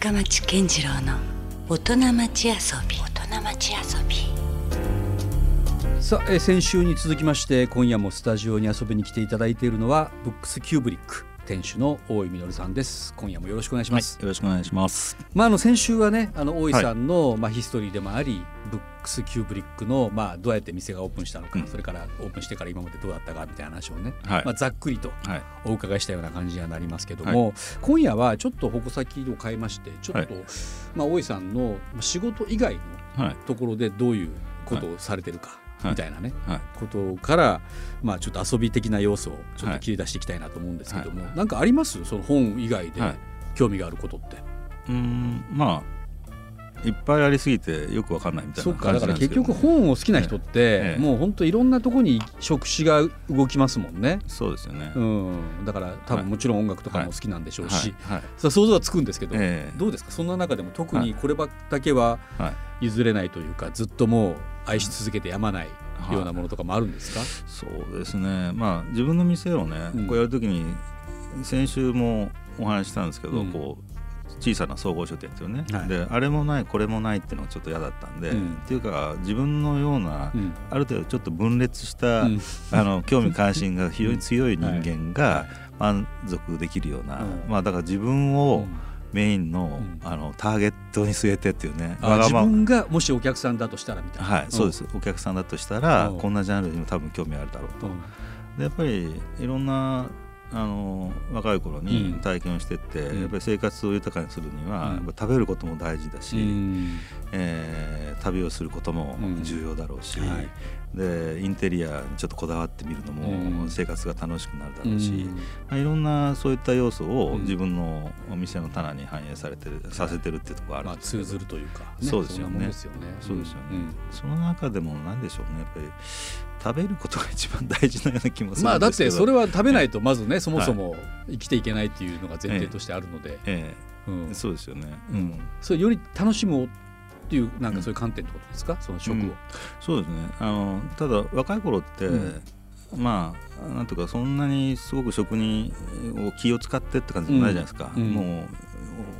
深町健次郎の大人町遊び。大人町遊び。さあ、え先週に続きまして今夜もスタジオに遊びに来ていただいているのはブックスキューブリック。店主の大井実さんです。今夜もよろしくお願いします、よろしくお願いします。まああの先週はねあの大井さんの、まあヒストリーでもありブックスキューブリックのまあどうやって店がオープンしたのか、うん。それからオープンしてから今までどうだったかみたいな話をね、はい。まあざっくりとはい。お伺いしたような感じにはなりますけども、今夜はちょっと矛先を変えましてちょっと、まあ大井さんの仕事以外のはい。ところでどういうことをされてるか、はいみたいなね、はい。ことから、まあ、ちょっと遊び的な要素をちょっと切り出していきたいなと思うんですけども、なんかあります？その本以外ではい興味があることって。うーん、まあ、いっぱいありすぎてよくわかんないみたいなそっかだから結局本を好きな人って、ええもう本当いろんなところに触手が動きますもんね。そうですよね。うん、だから多分もちろん音楽とかも好きなんでしょうし、はい。はい。さあ想像はつくんですけど、ええどうですか？そんな中でも特はいにこればだけははい。譲れないというかずっともう愛し続けてやまないようなものとかもあるんですか、そうですね。まあ、自分の店をね、うん。こうやるときに、先週もお話ししたんですけど、うん。こう。小さな総合書店ですよね、はい。であれもないこれもないっていうのがちょっと嫌だったんで、うん。っていうか自分のような、うん。ある程度ちょっと分裂した、うん。あの興味関心が非常に強い人間 はが満足できるような、うん。まあだから自分うをんメインの,、ん。あのターゲットに据えてっていうね。まま自分がもしお客さんだとしたらみたいな。はい、そうです。お客さんだとしたら、うん。こんなジャンルにも多分興味あるだろうと、うん。でやっぱりいろんなあの若い頃うん。に体験をしてって、うん。やっぱり生活を豊かにするには、うん。やっぱ食べることも大事だし、うん。えー旅をすることもうん。重要だろうし、はい。でインテリアにちょっとこだわってみるのもうん。生活が楽しくなるだろうし、うん。まあ、いろんなそういった要素をうん。自分のお店の棚に反映されてる、させてるっていうところがあるまあんですけど。通ずるというか、そうですよね。そうですよね、ん。その中でも何でしょうね。やっぱり食べることが一番大事なような気もするまあだってそれは食べないとまずねそもそも生きていけないっていうのが前提としてあるので、えうん。えそうですよね、ううん。んそれより楽しむっていうなんかそういう観点ってことですか、その食を。うん。そうですね。あのただ若い頃って、うん。まあなんていうかそんなにすごく食にを気を使ってって感じじゃないじゃないですか、もう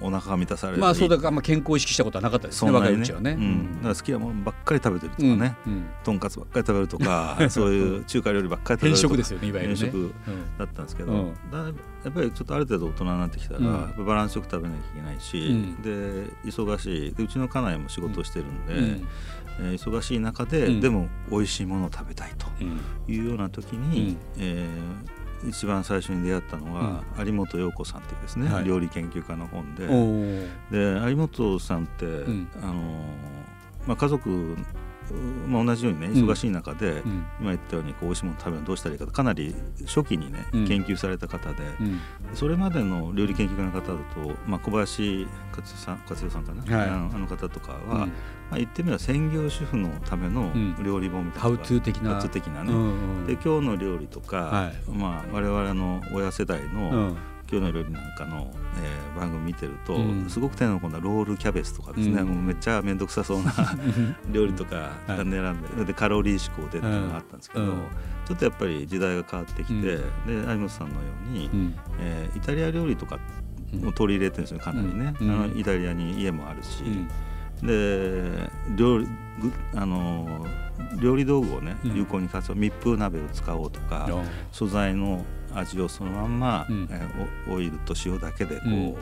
おお腹が満たされる。まあそうだからあんま健康を意識したことはなかったですね。そんなに若いうちはね。うん、だから好きなものばっかり食べてるとかね、うんとんかつばっかり食べるとか そういう中華料理ばっかり食べるとか。変色ですよねいわゆるだったんですけど、うん。だやっぱりちょっとある程度大人になってきたら、バランスよく食べなきゃいけないし、うん。で忙しい。でうちの家内も仕事をしてるんで、うん。えー忙しい中で、うん。でも美味しいものを食べたいとうん。いうような時に、うん。えー一番最初に出会ったのは、有本陽子さんというですね、はい。料理研究家の本で。で有本さんって、ん。あのーまあ、家族、まあ、同じようにねうん。忙しい中で、うん。今言ったようにこう美味しいもの食べるのどうしたらいいかとかなり初期にね、うん。研究された方で、うん。それまでの料理研究家の方だと、まあ、小林克代さん克代さんかな、はい。あの方とかは、うん。まあ、言ってみれば専業主婦のためのん。料理本みたいなハウのがトゥー的な。ハウトゥー的なね、うんうん。で今日の料理とか、はい。まあ、我々の親世代の、うん今日の料理なんかの、えー番組見てると、うん。すごく手の込んだロールキャベツとかですね、うん。もうめっちゃ面倒くさそうな 料理とかはい選んで、でカロリー志向でっていうのがあったんですけど、うん。ちょっとやっぱり時代が変わってきて、うん。で有本さんのように、うん。えーイタリア料理とかを取り入れてるんですよかなりね、うんあのイタリアに家もあるし、うん。で料理ぐあの料理道具をねうん。有効に活用密封鍋を使おうとか、素材の味をそのまんま、うん。えーおオイルと塩だけでこう、うん。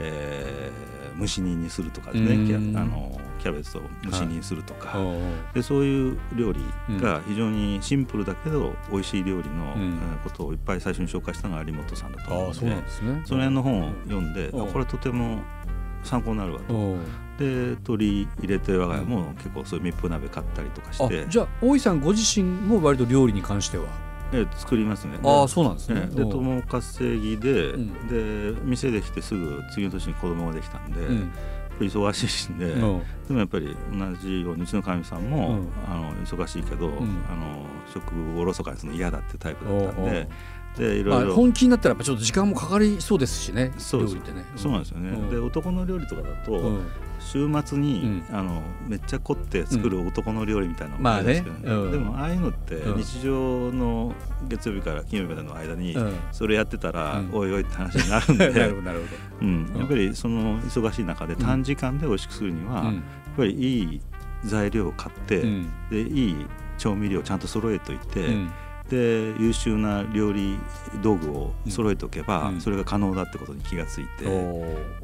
えー蒸し煮にするとかですね、うん。キャあのキャベツを蒸し煮にするとか、おーでそういう料理が非常にシンプルだけど美味しい料理の、ことをいっぱい最初に紹介したのが有本さんだと思うのでね。その辺の本を読んで、これとても参考になるわと。で取り入れて我が家も結構そういう密封鍋買ったりとかして。あ、じゃあ大井さんご自身も割と料理に関しては。えー作りますね。ああでそうなんですね。ええでおー友稼ぎで、うん。で店できてすぐ次の年に子供ができたんで、うん。忙しいんで、う。んでもやっぱり同じようにうちのかみさんも、うん。あの忙しいけど、ん。あの食をおろそかにするの嫌だってタイプだったんででいろいろ、まあ、本気になったらやっぱちょっと時間もかかりそうですしね料理ってね。そうなんですよね、うん。で男の料理とかだと、うん。週末に、うん。あのめっちゃ凝って作る男の料理みたいなのまあね。るんですけどうん。でもああいうのってうん。日常の月曜日から金曜日までの間にうん。それやってたら、うん。おいおいって話になるん なるでほど。なるほうん、やっぱりその忙しい中で短時間で美味しくするには、やっんぱりいい材料を買って、うん。でいい調味料をちゃんと揃えといて、うんで優秀な料理道具を揃えておけば、うん。それが可能だってことに気がついて、おや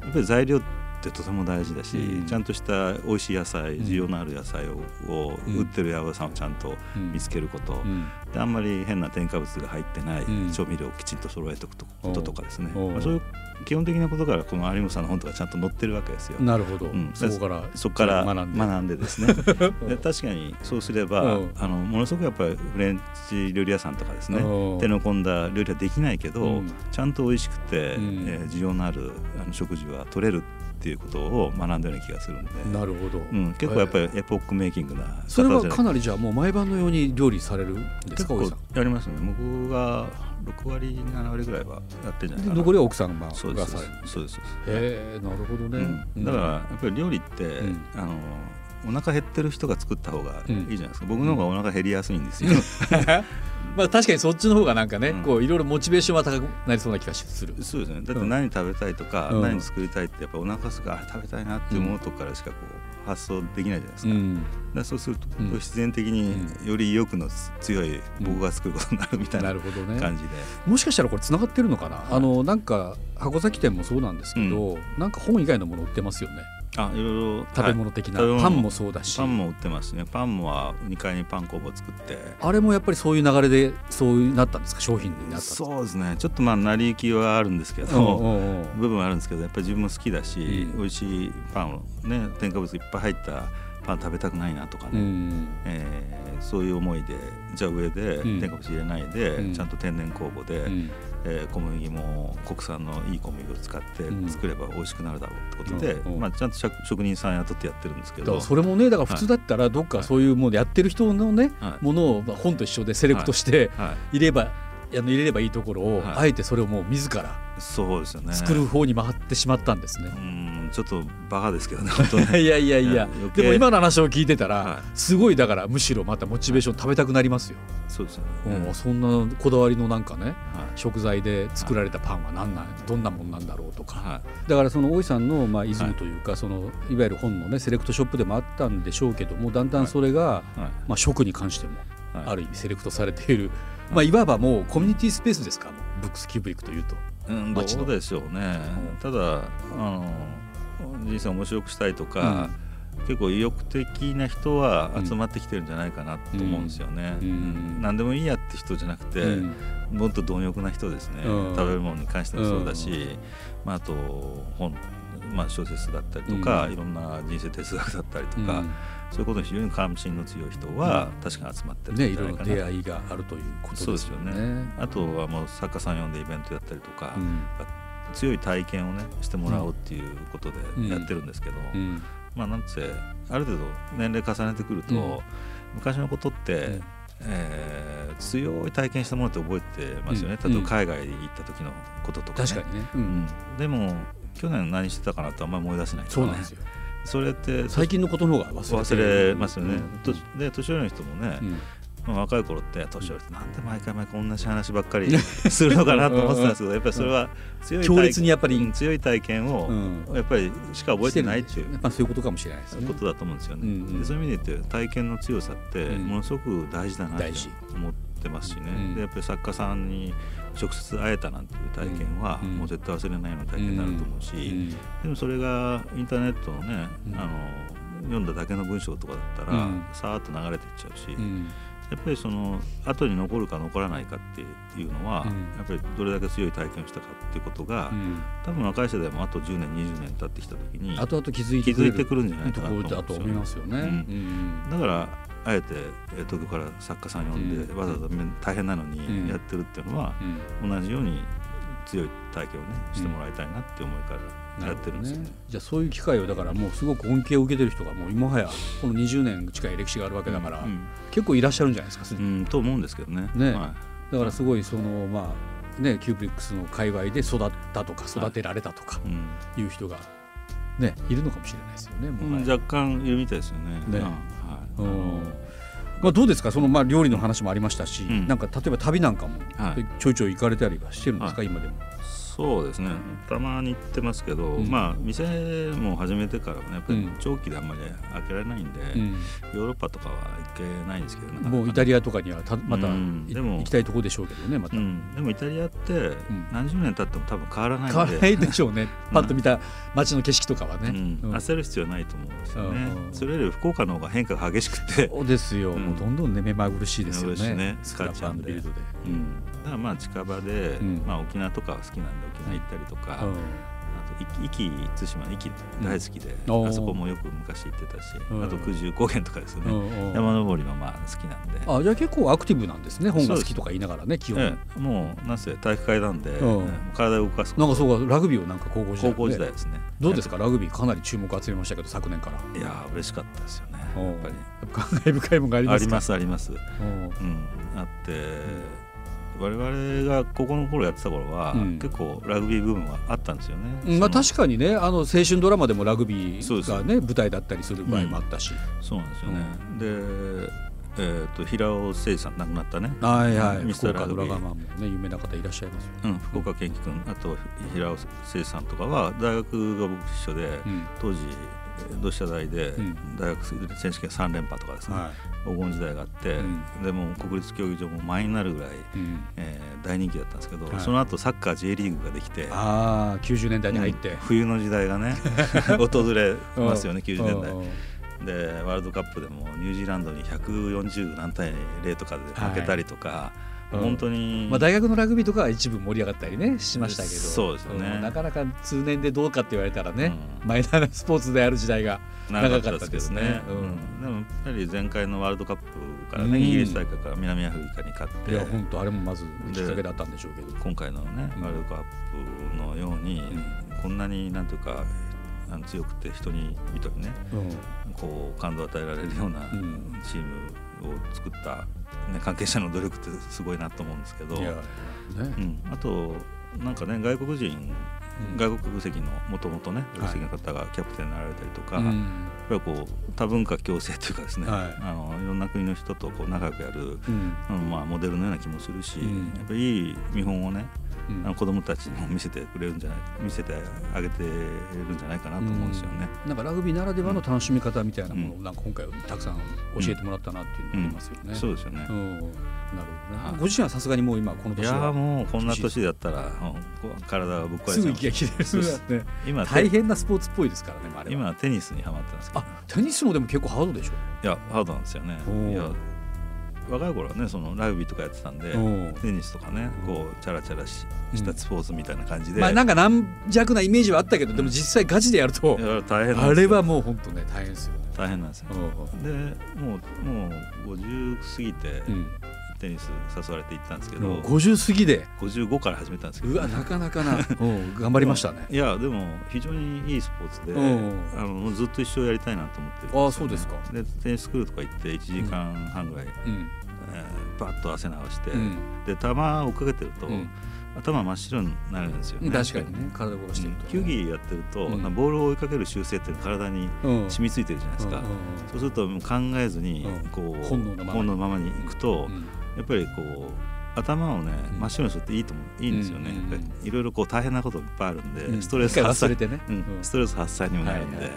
ーっぱり材料ってとても大事だし、うん。ちゃんとした美味しい野菜うん。需要のある野菜を売ってる八百屋さんをちゃんとうん。見つけること、うん。であんまり変な添加物が入ってないうん。調味料をきちんと揃えておくこととかですね、まあ、そういう基本的なことからこの有本さんの本とかちゃんと載ってるわけですよ。なるほど、うん。そこからそこから学んで。でですね。で確かにそうすればう。んあのものすごくやっぱりフレンチ料理屋さんとかですね。う。ん手の込んだ料理はできないけど、うん。ちゃんと美味しくて、うん。えー需要のあるあの食事は取れるっていうことを学んだような気がするんで、なるほど、うん、結構やっぱりエポックメイキングな方それはかなりじゃあもう毎晩のように料理されるんです結構か大井さん？やりますね。僕が6割7割ぐらいはやってんじゃないかな。で残りは奥さんががそうです。される？そうですそうです。へえなるほどね、うん。だからやっぱり料理って、ん。あのお腹減ってる人が作った方がいいじゃないですか、僕の方がお腹減りやすいんですよ、まあ確かにそっちの方がなんかね、うん。こういろいろモチベーションは高くなりそうな気がする。そうですね。だって何食べたいとか、うん。何作りたいってやっぱお腹すくあれ食べたいなって思うとこからしかこう発想できないじゃないですか,、うん。だそうするとうん。自然的により意欲の強い僕が作ることになるみたいな感じで、もしかしたらこれつながってるのかな、い。あのなんか箱崎店もそうなんですけど、なんか本以外のもの売ってますよねあいろい。ろ食べはい物的な、食べ物。パンもそうだし。パンも売ってますね。パンもは2階にパン工房作って。あれもやっぱりそういう流れでそうなったんですか？商品になったそうですね。ちょっとまあ成り行きはあるんですけうんど、部分はあるんですけどやっぱり自分も好きだし、うん。美味しいパンをね添加物いっぱい入ったパン食べたくないなとかね、うん。えーそういう思いでじゃあ上でうん。添加物入れないで、うん。ちゃんと天然酵母で、うん。えー小麦も国産のいい小麦を使ってうん。作れば美味しくなるだろうってことで、うん。うん。まあ、ちゃんと職職人さん雇ってやってるんですけど。それもねだから普通だったらどっかそういうものやってる人のね、はい。ものをまあ本と一緒でセレクトしてはい、入れば、あの入れればいいところを、はい。あえてそれをもう自らそうですよね。作る方に回ってしまったんですね。うんちょっとバカですけどね いやいやいや。でも今の話を聞いてたら、はい。すごいだからむしろまたモチベーション食べたくなりますよ、そうですよね、うんそんなこだわりのなんかねはい。食材で作られたパンは何なんどんなもんなんだろうとか、はい。だからその大井さんのまあイズムというか、そのいわゆる本のねセレクトショップでもあったんでしょうけどもだんだんそれが、はい。まあ、食に関してもはい。ある意味セレクトされている、まあ、いわばもうコミュニティスペースですか？もうブックスキューブリックというと。うん、どう？でしょうね。うん。ただあの人生を面白くしたいとか、結構意欲的な人は集まってきてるんじゃないかなと思うんですよね、うん。うん。何でもいいやって人じゃなくて、うん。もっと貪欲な人ですね、うん。食べ物に関してもそうだし、まあ、あと本、まあ、小説だったりとか、うん。いろんな人生哲学だったりとか、うんそういうことに非常に関心の強い人は確かに集まってるね、いろいろ出会いがあるということそうですよね。よねあとはもう作家さん呼んでイベントやったりとか、うん。強い体験をねしてもらおうっていうことでやってるんですけど、うん。まあなんせある程度年齢重ねてくると、うん。昔のことって、うん。えー強い体験したものって覚えてますよね、うん。例えば海外に行った時のこととか、ね、確かにね、ううん。ん、でも去年何してたかなとあんまり思い出せないそうなんですよ。それって最近のことの方が忘れますよね、うん。とで年寄りの人もね、うん。まあ若い頃って年寄りってなんで毎回毎回同じ話ばっかり するのかなと思ってたんですけどやっぱりそれは強い体強烈にやっぱり。うん強い体験をうん。やっぱりしか覚えてないっていうそういうことかもしれないですね。ことだと思うんですよね、うんうん。でそういう意味で言って体験の強さってうん。ものすごく大事だなと思ってますしね、うん。でやっぱり作家さんに直接会えたなんていう体験はうんもう絶対忘れないような体験になると思うし、うんでもそれがインターネットのね、うん。あの読んだだけの文章とかだったら、うん。さーっと流れていっちゃうし、うん。やっぱりその後に残るか残らないかっていうのは、うん。やっぱりどれだけ強い体験をしたかっていうことが、うん。多分若い世代もあと10年20年経ってきた時に後々気づいて気づいてくるんじゃないとかなと思いますよね。だからあえてえー東京から作家さん呼んで、うん。わざわざめ大変なのうん。にやってるっていうのは、うん。同じように強い体験をねしてもらいたいなって思いからやってるんですよね。じゃあそういう機会をだからもうすごく恩恵を受けてる人がもう今はやこの20年近い歴史があるわけだから、うん。結構いらっしゃるんじゃないですかうんと思うんですけどね。ね。はだからすごいそのまあねキューブリックスの界隈で育ったとか育てられたとかうん。いう人がねいるのかもしれないですよね。もううん若干いるみたいですよね。ね。うん。はいうん。まあ、どうですか？そのまあ料理の話もありましたし、うん。なんか例えば旅なんかもはい。ちょいちょい行かれたりはしてるんですか、は今でも。そうですね。たまに行ってますけど、うん。まあ店も始めてからはねやっぱりうん。長期であんまり開けられないんで、うん。ヨーロッパとかは行けないんですけどもうイタリアとかにはたまたいうん。でも行きたいところでしょうけどねまた、うん、でもイタリアって何十年経っても多分変わらない変わらないでしょうね。パッと見た街の景色とかはね、焦る必要はないと思うんですよね、うん。それより福岡の方が変化が激しくて、そうですよ、うん。もうどんどんね目まぐるしいですよね。ね。スクラップビルドで。うん、だからまあ近場で、うん。まあ、沖縄とかは好きなんで行ったりとか、うん。あと壱岐対馬壱岐大好きで、うんあそこもよく昔行ってたし、うん。あと九十高原とかですよね、うんうん山登りもまあ好きなんで。あじゃあ結構アクティブなんですね本が好きとか言いながらね基本、ええもうなんせ体育会なんで、体を動かすなんかそうかラグビーをなんか高校時代、高校時代ですね。どうですかラグビーかなり注目集めましたけど昨年から。いやー嬉しかったですよねうんやっぱり感慨深いものがありますか？ありますあります、うん。うん、あって、我々が高校の頃やってた頃は、うん。結構ラグビーブームはあったんですよね。まあ確かにねあの青春ドラマでもラグビーがね舞台だったりする場合もあったし、そうなんですよね。で、えー、と平尾誠さん亡くなったね。はいはい。ミスターラグビー。ラガーマンもね有名な方いらっしゃいますよ、うん、福岡健貴君あと平尾誠さんとかは大学が僕一緒で、うん。当時同志社大でうん。大学選手権3連覇とかですね、は黄金時代があって、うん。でも国立競技場も満員になるぐらい、いうん、えー大人気だったんですけど、はい。その後サッカー J リーグができてああ90年代に入って、うん。冬の時代がね 訪れますよね90年代。うん。でワールドカップでもニュージーランドに140何対0とかで負けたりとか、うん本当に、まあ、大学のラグビーとかは一部盛り上がったりねしましたけど。そうですよね。ん。なかなか通年でどうかって言われたらね、うん。マイナーなスポーツである時代が長かったですすね、でもやっぱり前回のワールドカップからね、うん。イギリス大会から南アフリカに勝って。いや本当あれもまずきっかけだったんでしょうけど。今回のねうん。ワールドカップのように、こんなになんていうかあの強くて人に人にねうん。こう感動を与えられるようなうん。チームを作った、ね、関係者の努力ってすごいなと思うんですけど、ね。うん、あとなんかね外国人、うん。外国籍のもともとね国籍の方がキャプテンになられたりとか、うん。やっぱりこう多文化共生というかですね、はい。あのいろんな国の人とこう仲良くやる、うん。うんまあ、モデルのような気もするし、うん。やっぱりいい見本をねうんあの子供たちにも見せてくれるんじゃない見せてあげてるんじゃないかなと思うんですよね。なんかラグビーならではの楽しみ方みたいなものをうなんか今回たくさん教えてもらったなっていうのがありますよね。そうですよね、うん。なるほどご自身はさすがにもう今このいや年はーもうこんな年だったら、体がぶっ壊れすぐ息が切れるそうですね今大変なスポーツっぽいですからね今は。テニスにハマってますけど。あテニスもでも結構ハードでしょ？いやハードなんですよね。いや若い頃はねそのラグビーとかやってたんでう。んテニスとかねこうチャラチャラししたスポーツみたいな感じで、まあなんか軟弱なイメージはあったけどでも実際ガチでやると大変あれはもう本当ね大変ですよ。ね。大変なんですよ。でもうもう50過ぎてうん。テニス誘われて行ったんですけど、うん50過ぎで。55から始めたんですけど。うわなかなかな。うん頑張りましたね。いやでも非常にいいスポーツで、うん。あのずっと一生やりたいなと思ってるね、あそうですか。でテニススクールとか行って1時間半ぐらい、うんえーバッと汗流して、うん。で球を追っかけてると、うん。頭真っ白になるんですよね。確かにね。体殺してると球技やってると、うん。ボールを追いかける習性っていうのが体にうん染みついてるじゃないですか、そうすると考えずにうん。こう、本能のままに。いくと、うん。やっぱりこう頭をねうん真っ白にするっていいと思ういいんですよね、いろいろこう大変なこといっぱいあるんで、うん。ストレス発散。ね。ストレス発散にもなるんで、はいはい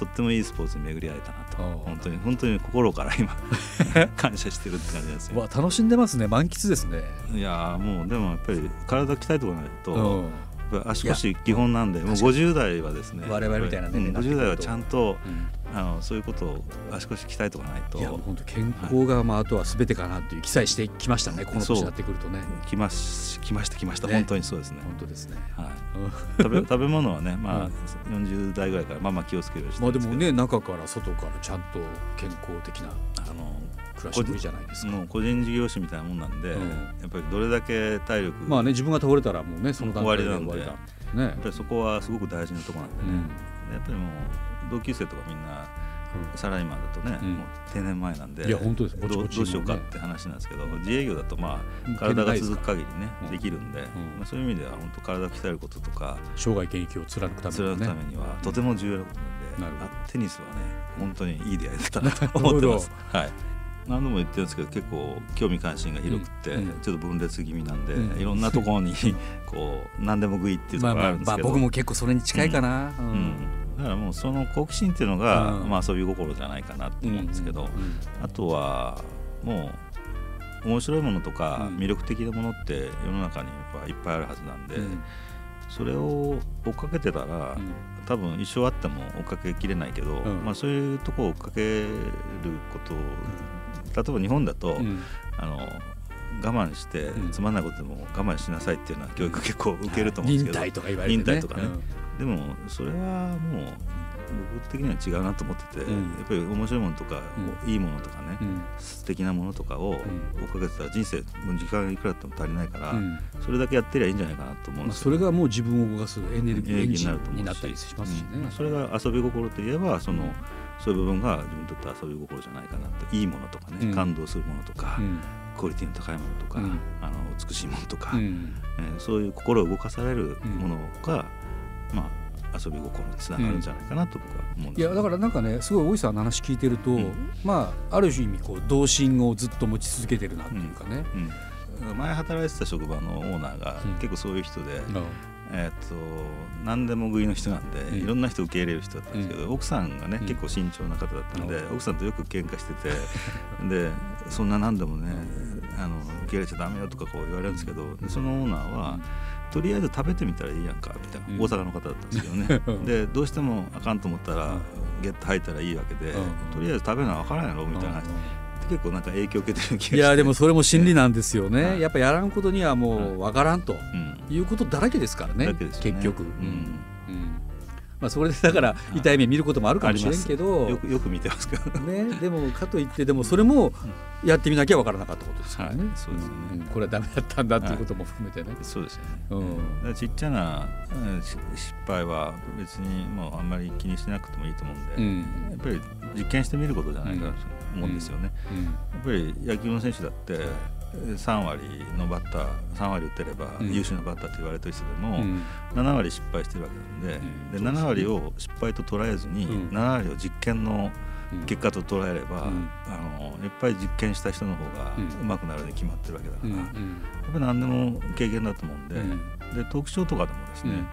とってもいいスポーツに巡り合えたなと。本当に本当に心から今 感謝してるって感じですよ。わ楽しんでますね。満喫ですね。いやーもうでもやっぱり体鍛えておかないと、足腰基本なんでもう確かに。50代はですね我々みたいな年齢になってくると50代はちゃんとうん。あのそういうことを足腰鍛えておかないと。いや本当健康がまああとは全てかなっていう記載してきましたねこの年になってくるとね。来まし来ました来ました、ね。本当にそうですね、本当ですね。はい、う ん食べ食べ物はねまあ、うん。40代ぐらいからまあまあ気をつけるようにしてまあでもね中から外からちゃんと健康的なあの暮らしぶりじゃないですか。個人事業主みたいなもんなんで、うん。やっぱりどれだけ体力、まあね自分が倒れたらもうねその段階で終わりだね。やっぱりそこはすごく大事なところなんでね、うん。やっぱりもう同級生とかみんなサラリーマンだとね、うん。もう定年前なんでいや本当です。どどうしようかって話なんですけど自営業だとまうん。あ体が続く限りねうん。できるんで、ん。まあ、そういう意味では本当体を鍛えることとか生涯現役を貫くためねくためにはとても重要なことなんで、なるほど。あテニスはね本当にいい出会いだったなと思ってます。はい何度も言ってるんですけど結構興味関心が広くて、ちょっと分裂気味なんで、うん。いろんなところに こう何でも食いっていうところがあるんですけど、僕も結構それに近いかな、ううん。だからもうその好奇心っていうのが、うん。まあ、遊び心じゃないかなと思うんですけど、あとはもう面白いものとかうん。魅力的なものって世の中にはいっぱいあるはずなんで、うん。それを追っかけてたら、うん。多分一生あっても追っかけきれないけど、ん。まあ、そういうとこを追っかけることを例えば日本だと、うん。あの我慢してうん。つまんないことでも我慢しなさいっていうような教育結構受けると思うんですけど、忍耐とか言われてね。忍耐とかね。でもそれはもう僕的には違うなと思ってて、うん。やっぱり面白いものとか、いいものとかね、うん。うん素敵なものとかを追っかけてたら人生もう時間がいくらあっても足りないから、うん。それだけやってりゃいいんじゃないかなと思うんまあ、ですよ、それがもう自分を動かすエネルギーにになったりしますしね、うん。それが遊び心といえばそのそういう部分が自分にとって遊び心じゃないかなっていいものとかね、うん。感動するものとか、うん。クオリティの高いものとか、うん。あの美しいものとか、うん。えーそういう心を動かされるものが、まあ遊び心につながるんじゃないかなと僕は思うんですよいやだからなんかねすごい大石さんの話聞いてると、うん。まあある意味こう童心をずっと持ち続けてるなっていうかね、うん、前働いてた職場のオーナーがうん。結構そういう人で、うんえーっと何でも食いの人なんで、うん。いろんな人受け入れる人だったんですけど、奥さんがね、うん。結構慎重な方だったんで、うん。奥さんとよく喧嘩しててでそんな何でもねあの受け入れちゃダメよとかこう言われるんですけどでそのオーナーは、とりあえず食べてみたらいいやんかみたいな、うん。大阪の方だったんですけどね。うん。でどうしてもあかんと思ったら、うんゲット吐いたらいいわけで、うん。とりあえず食べるのは分からんやろみたいな話、結構なんか影響を受けてる気がいやでもそれも真理なんですよね、はい。やっぱやらんことにはもうわからんとうん。いうことだらけですからねね。結局、うん。うん。まあ、それでだから痛い目見ることもあるかもしれんけど、よくよく見てますけど。ね、でもかといってでもそれもやってみなきゃわからなかったことですからね、はい。そうですよねこれはダメだったんだっていうことも含めてね、そうですよね、うん。だからちっちゃな失敗は別にもうあんまり気にしなくてもいいと思うんで、うん。やっぱり実験してみることじゃないかなと思うんですよね、うん。やっぱり野球の選手だって3割のバッター3割打ってればうん。優秀なバッターって言われてる人でも、うん。7割失敗してるわけなんで,、うん。で7割を失敗と捉えずに、うん。7割を実験のうん。結果と捉えれば、うん。あのやっぱり実験した人の方がうん。上手くなるに決まってるわけだから、うんやっぱり何でも経験だと思うんで,、うん。でトークショーとかでもですね、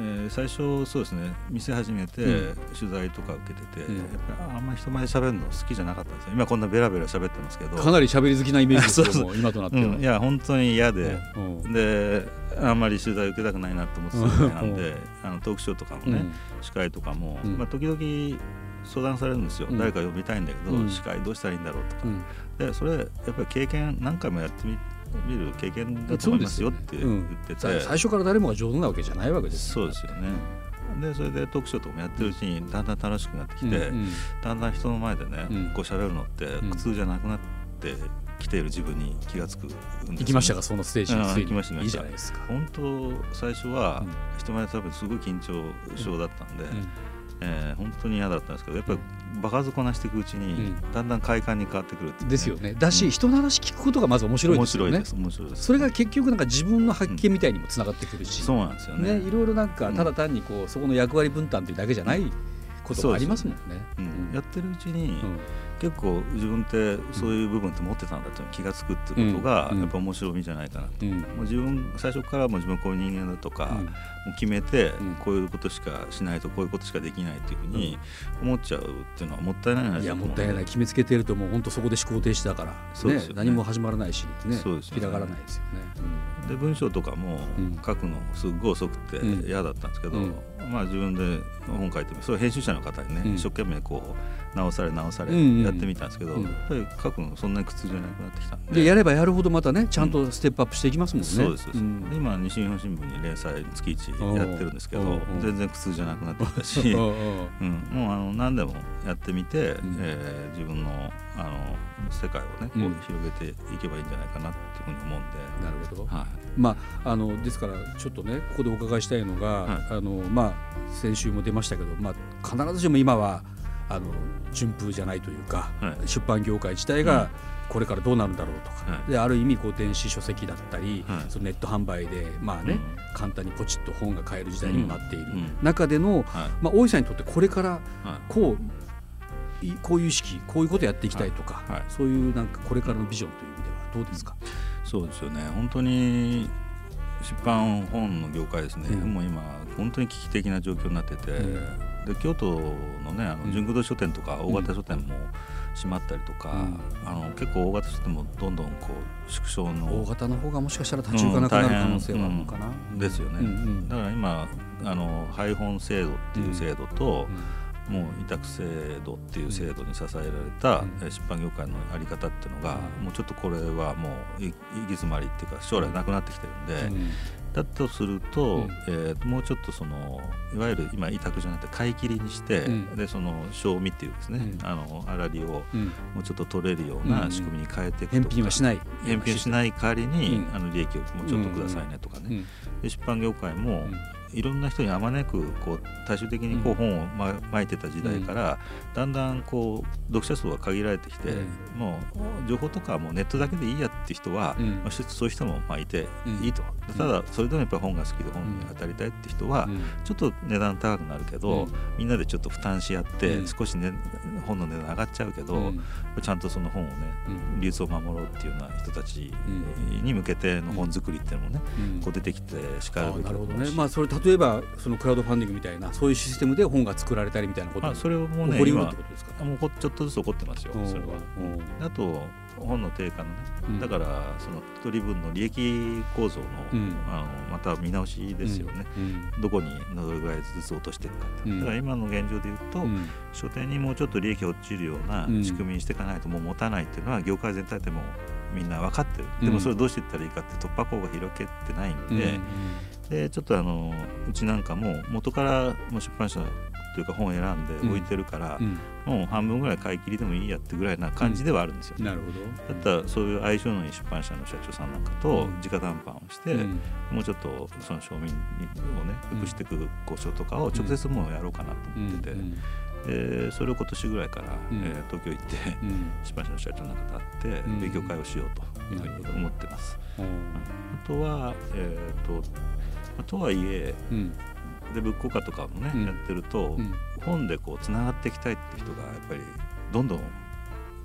えー最初そうですね店始めてうん。取材とか受けてて、うん。やっぱりあんまり人前で喋るの好きじゃなかったんですよ。今こんなベラベラ喋ってますけど。かなり喋り好きなイメージです 今となっては、うん、いや本当に嫌で、うん。であんまり取材受けたくないなと思ってたみたいなんで、あのトークショーとかもね、うん。司会とかも、うん。まあ、時々相談されるんですよ、うん。誰か呼びたいんだけど、うん。司会どうしたらいいんだろうとか、うん。でそれやっぱり経験何回もやってみ見る経験だと思いますよって言ってて、さ最初から誰もが上手なわけじゃないわけですそうですよね。でそれでトークショーとかもやってるうちにだんだん楽しくなってきて、うんうんだんだん人の前でね、うん。こう喋るのってん。苦痛じゃなくなってきている自分に気がつくね。行きましたかそのステージに。行きましたにいいじゃないですか。本当最初はうん。人前で多分すごい緊張症だったんで、うんえー本当に嫌だったんですけどやっぱり場数こなしていくうちに、うん。だんだん快感に変わってくるね。ですよね。だし、うん。人の話聞くことがまず面白いですよね。面白いそれが結局なんか自分の発見みたいにもつながってくるし、そうなんですよね。ね、いろいろなんかうん。ただ単にこうそこの役割分担というだけじゃないこともありますもんね。うん。やってるうちに、うん結構自分ってそういう部分って持ってたんだって気が付くっていうことが、うん。やっぱ面白みじゃないかなと、うん。もう自分最初からもう自分はこういう人間だとか、うん。もう決めてうん。こういうことしかしないとこういうことしかできないっていうふうに思っちゃうっていうのはもったいない話いやもったいない。決めつけてるともう本当そこで思考停止だから、ねそうですよね。何も始まらないし、ねそうですよね。広がらないですよね。で文章とかもうん。書くのすっごい遅くてうん。嫌だったんですけど、うん。まあ自分で本書いてみそう編集者の方にね、うん。一生懸命こう直され直されうんうんやってみたんですけど、うん。やっぱり書くのそんなに苦痛じゃなくなってきたんででやればやるほどまたねちゃんとステップアップしていきますもんね。そうです、そうです。今西日本新聞に連載月1やってるんですけど全然苦痛じゃなくなってきたし、うん。うん。うん、もうあの何でもやってみて、ん。えー自分のあの世界をねこううん広げていけばいいんじゃないかなっていうふうに思うんで、なるほど。はい。まあ、あのですからちょっとねここでお伺いしたいのが、はい。あのまあ、先週も出ましたけど、まあ、必ずしも今はあの順風じゃないというか、はい。出版業界自体がこれからどうなるんだろうとか、はい。である意味こう電子書籍だったり、はい。そのネット販売でまあね、うん。簡単にポチッと本が買える時代にもなっている、うん。中での、はい。まあ、大井さんにとってこれからはい。こういこういう意識こういうことやっていきたいとか、そういうなんかこれからのビジョンという意味ではどうですか、そうですよね。本当に出版本の業界ですね、うん。もう今本当に危機的な状況になってて、うん。で京都のねあうん。の純駆動書店とか大型書店も閉まったりとか、うん。あの結構大型書店もどんどんこう縮小の大型の方がもしかしたら立ち行かなくなる可能性はあるのかな、うん。ですよね、うんうんだから今あの配本制度っていう制度と、もう委託制度っていう制度に支えられた、出版業界のあり方っていうのが、うん。もうちょっとこれはもうい行き詰まりっていうか将来なくなってきてるんで、うんだとすると,、うん。えーもうちょっとそのいわゆる今委託じゃなくて買い切りにして、うん。でその賞味っていうですね、うん。あの粗利をうん。もうちょっと取れるようなん。仕組みに変えていくと返か、品はしない。返品しない代わりに、うん。あの利益をもうちょっとくださいねとかね、うん。で出版業界も、うんいろんな人にあまねくこう大衆的にこう本をままいてた時代から、だんだんこう読者数が限られてきて、うん。もう情報とかはもうネットだけでいいやって人は、うん。まあ、しそういう人もまあいてうん。いいと、ただそれでもやっぱり本が好きで本に当たりたいって人は、うん。ちょっと値段高くなるけど、うん。みんなでちょっと負担し合って、うん。少し、ね、本の値段上がっちゃうけど、うん。ちゃんとその本をねうん。流通を守ろうっていうような人たちに向けての本作りっていうのもね、うん。こう出てきてしかるべきだと思うし。ね。まあそれ例えばそのクラウドファンディングみたいなそういうシステムで本が作られたりみたいなことまあ、それをもうね起こりうるっ今てことですか？もうこちょっとずつ起こってますようんそれは。うん。あと本の定価のね、うん。だからその一人分の利益構造の,、うん。あのまた見直しですよね、うん。どこにどれぐらいずつ落としていくかっだから今の現状で言うと、うん。書店にもうちょっと利益落ちるようなうん。仕組みにしていかないともう持たないっていうのは業界全体でもみんな分かってる、うん。でもそれどうしていったらいいかって突破口が広げてないんで、でちょっとあのうちなんかも元から出版社というか本を選んで置いてるから、うん。もう半分ぐらい買い切りでもいいやってぐらいな感じではあるんですよ、なるほど。だったらそういう相性のいい出版社の社長さんなんかとうん。直談判をして、うん。もうちょっとその庶民をね良くしていく交渉とかを直接もうやろうかなと思ってて、それを今年ぐらいから、うん。えー東京行ってうん。出版社の社長なんかと会ってうん。勉強会をしようというふうに思ってます。うん。あとは、えーとまあとはいえうん。でブックオカとかもね、うん。やってると、うん。本でこうつながっていきたいって人がやっぱりどんどん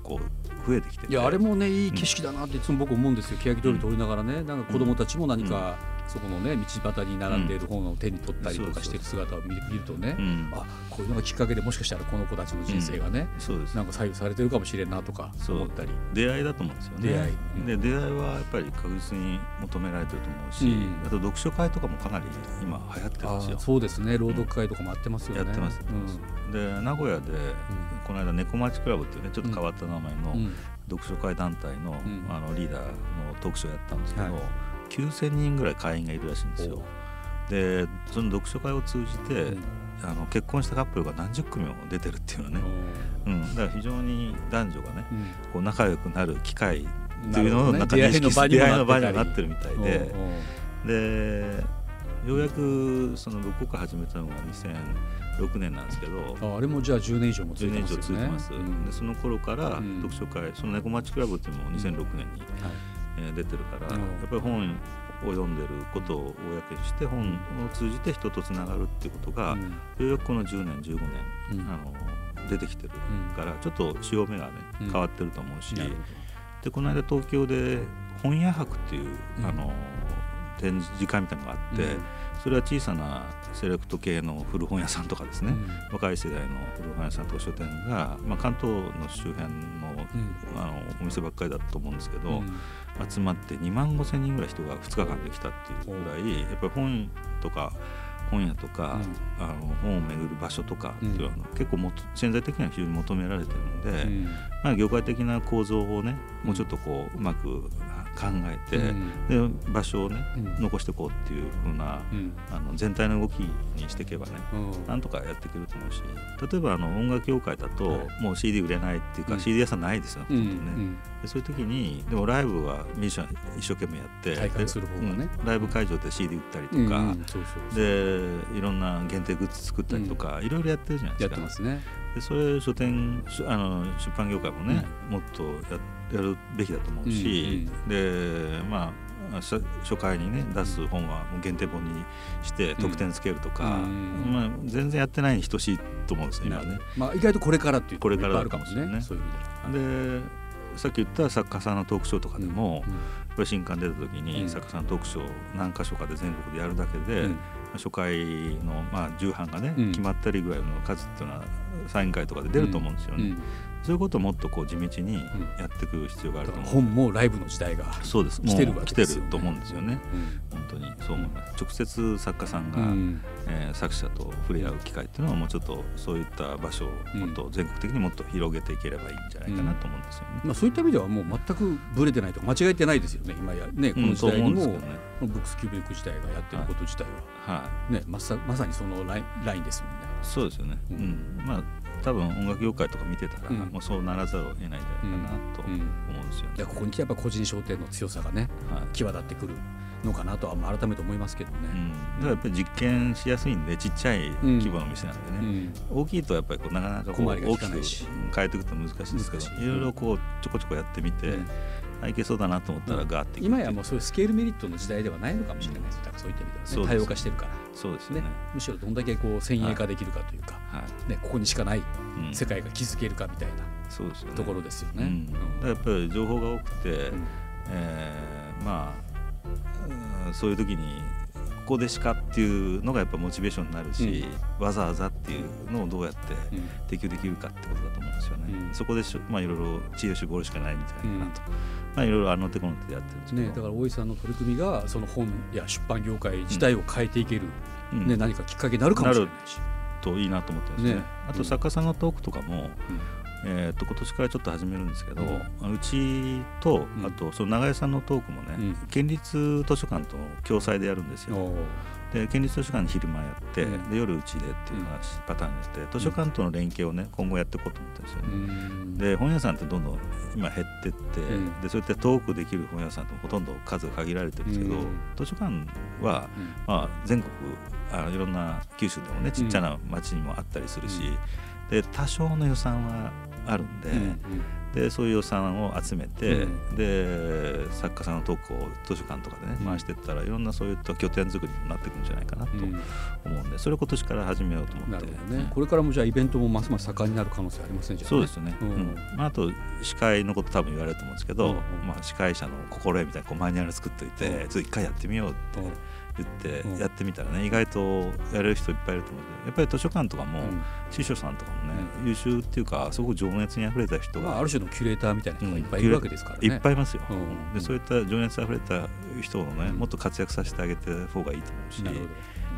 こう増えてきてて。いやあれもねいい景色だなっていつも僕思うんですよ。欅通り通りながらね。なんか子供たちも何かそこのね道端に並んでいる本を手に取ったりとかしてる姿を見るとねうん。あこういうのがきっかけでもしかしたらこの子たちの人生がねそうです。なんか左右されてるかもしれんなとかそう。思ったり。出会いだと思うんですよね。出会い。うんで出会いはやっぱり確実に求められてると思うし、うん。あと読書会とかもかなり今流行ってるんあですよ。ーそうですね。朗読会とかもやってますよね。やってます、で名古屋で、この間猫町クラブっていうねちょっと変わった名前の読書会団体の,、ん。あのリーダーのトークショーやったんですけど、はい9,000人ぐらい会員がいるらしいんですよ。でその読書会を通じて、うん。あの結婚したカップルが何十組も出てるっていうのはね、うん、だから非常に男女がねうん。こう仲良くなる機会っていうのをなんか出会いの場にも出会いの場になってたり。はなってるみたいで。でようやくそのブックオカ始めたのが2006年なんですけど。ああれもじゃあ10年以上も続10年以いてますよね。上続いてます、うん。でその頃からうん。読書会、その猫町クラブっていうのも2006年に、はいえー出てるから、うん。やっぱり本を読んでることを公にして本を通じて人とつながるっていうことが、うん。ようやくこの10年15年、うん。あの出てきてるうん。からちょっと潮目がね、うん。変わってると思うしでこの間東京で本屋博っていう、うん。あの展示時間みたいなのがあって、うんそれは小さなセレクト系の古本屋さんとかですね、うん。若い世代の古本屋さんとか書店が、まあ、関東の周辺の,、うん。あのお店ばっかりだと思うんですけど、うん。集まって2万5千人ぐらい人が2日間で来たっていうぐらいやっぱり本とか本屋とか、あの本を巡る場所とかっていうのは、結構も潜在的には非常に求められてるので、うん。まあ、業界的な構造をねもうちょっとこううまく考えて、うん。で場所をね、うん。残していこうっていう風な、うん。あの全体の動きにしていけばねうん。なんとかやっていけると思うし例えばあの音楽業界だと、はい。もう CD 売れないっていうか、うん。CD 屋さんないですよほうん。でそういう時にでもライブはミュージシャン一生懸命やって体感する方がね。ライブ会場で CD 売ったりとか、でいろんな限定グッズ作ったりとか、いろいろやってるじゃないでやすか。ってますね。でそれ書店しあの出版業界もね、もっとややるべきだと思うし、でまあ初初回にね出す本は限定本にして特典つけるとか、うん。まあ、全然やってないに等しいと思うんですよ今ね。まあ意外とこれからっていうこれからあるかもしれないねそういう意味では。でさっき言った作家さんのトークショーとかでも、うん。新刊出た時に、うん。作家さんのトークショー何箇所かで全国でやるだけで、うん。初回の、まあ、重版がね、うん。決まったりぐらいの数っていうのはサイン会とかで出ると思うんですよね。うんそういうことをもっとこう地道にやっていく必要があると思う。だから本もライブの時代がそうです。来てるわけですよね来てると思うんですよね。うん本当にそう思います。直接作家さんが、うんえー作者と触れ合う機会っていうのはもうちょっとそういった場所をもっと全国的にもっと広げていければいいんじゃないかなと思うんですよね。まあ、そういった意味ではもう全くブレてないとか間違えてないですよね今やねこの時代にも、うんそう思うんですブックスキュービック自体がやってること自体は、はい。ねまさまさにそのラインラインですもんね。そうですよね。ううんん。まあ多分音楽業界とか見てたら、うん。もうそうならざるを得ないんじゃないかなと思うんですよね。でここに来てやっぱ個人商店の強さがねはい。際立ってくるのかなとはまあ改めて思いますけどね。うん、だからやっぱり実験しやすいんでちっちゃい規模の店なんでね、うん。大きいとやっぱりこうなかなかこう大きく変えていくと難しいですけどいいろいろこうちょこちょこやってみて、いけそうだなと思ったらガーって今やもうそういうスケールメリットの時代ではないのかもしれないですだからそういった意味では、ね、多様化してるから、ねそうですよね。、むしろどんだけこう先鋭化できるかというか、はい。ね、ここにしかないうん。世界が築けるかみたいなそうですよね。ところですよね。うん、だからやっぱり情報が多くて、うん。えーまあ、うんそういう時にここでしかっていうのがやっぱモチベーションになるし、わざわざっていうのをどうやってうん。提供できるかってことだと思うんですよね。うん。そこでしょ、まあ、いろいろ知恵を絞るしかないんじゃないかなと、まあ、いろいろあの手この手でやってるんですね、だから大井さんの取り組みがその本や出版業界自体を変えていける、うん。ね、何かきっかけになるかもしれないし。といいなと思ってるんですね。ね。あと作家さんのトークとかも、えー、と今年からちょっと始めるんですけど、うん。うちと、うん。あとその長江さんのトークもね、うん。県立図書館と共催でやるんですよ。で県立図書館に昼間やって、うん。で夜うちでっていう話、パターンにして図書館との連携をね今後やっていこうと思ってるんですよね。うん。で本屋さんってどんどん今減ってって、うん。でそういったトークできる本屋さんってほとんど数が限られてるんですけど、うん。図書館は、まあ、全国あいろんな九州でもねちっちゃな町にもあったりするし、で多少の予算はあるんで,、うんでそういう予算を集めて、うん。で作家さんのトークを図書館とかでねうん。回していったらいろんなそういった拠点作りにもなっていくんじゃないかなと思うんでそれを今年から始めようと思って。ね、これからもじゃあイベントもますます盛んになる可能性ありませんじゃあ、そうですよね、うん。あ、あと司会のこと多分言われると思うんですけど、うん。まあ、司会者の心得みたいなこうマニュアル作っといて、うん。ちょっと一回やってみようってうん言ってうん。やってみたらね意外とやれる人いっぱいいると思うんで。やっぱり図書館とかも、うん。司書さんとかもね、優秀っていうかすごく情熱にあふれた人が、まあ、ある種のキュレーターみたいな人がいっぱいいるわけですからね。いっぱいいますよ、うん。でそういった情熱あふれた人をね、うん。もっと活躍させてあげてる方がいいと思うし。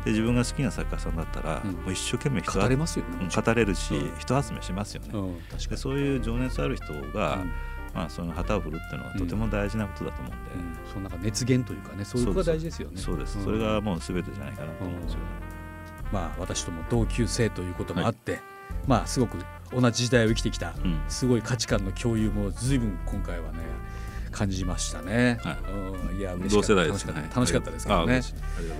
で自分が好きな作家さんだったら、うん。もう一生懸命人ど語れますよね。うん語れるし、うん。人集めしますよね、うん、確かに。でそういう情熱ある人が、うんまあ、その旗を振るっていうのはとても大事なことだと思うんで、うん。そのなんか熱源というかね、そういうのが大事ですよね。そうです、ん。それがもう全てじゃないかなと思うんですよね、まあ私とも同級生ということもあって、まあすごく同じ時代を生きてきた、うん。すごい価値観の共有も随分今回はね感じましたね。はい。うん、いや嬉し同かった。世代ですね。楽しかった。ですけどね。い。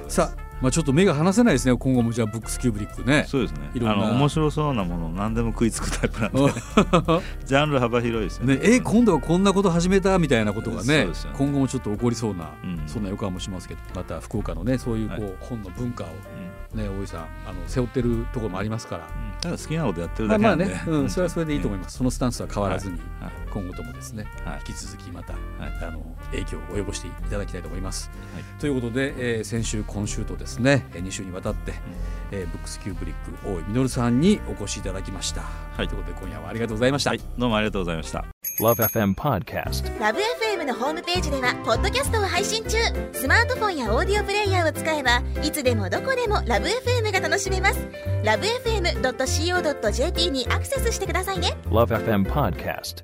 さあ、まあちょっと目が離せないですね。今後もじゃあブックスキューブリックね。そうですね。いろんな。あの面白そうなものを何でも食いつくタイプなんで。ジャンル幅広いですよね。ね、え今度はこんなこと始めたみたいなことがねね。今後もちょっと起こりそうな、うん。そんな予感もしますけど。また福岡のねそういうこう、はい。本の文化をうん。ね大井さんあの背負ってるところもありますから、うんただ好きなことやってるまあまあだけなんで、ね、うん、それはそれでいいと思います、そのスタンスは変わらずに、はい。今後ともですね、はい。引き続きまた、はい。あの影響を及ぼしていただきたいと思います。はい。ということで、えー先週今週とですね2週にわたって、えーブックスキューブリック大井実さんにお越しいただきました。はい。ということで今夜はありがとうございました。はい、どうもありがとうございました。Love FM Podcast. ラブ f m のホームページではポッドキャストを配信中。スマートフォンやオーディオプレイヤーを使えばいつでもどこでもラブ f m が楽しめます。ラブ FM.co.jp にアクセスしてくださいね Love FM Podcast.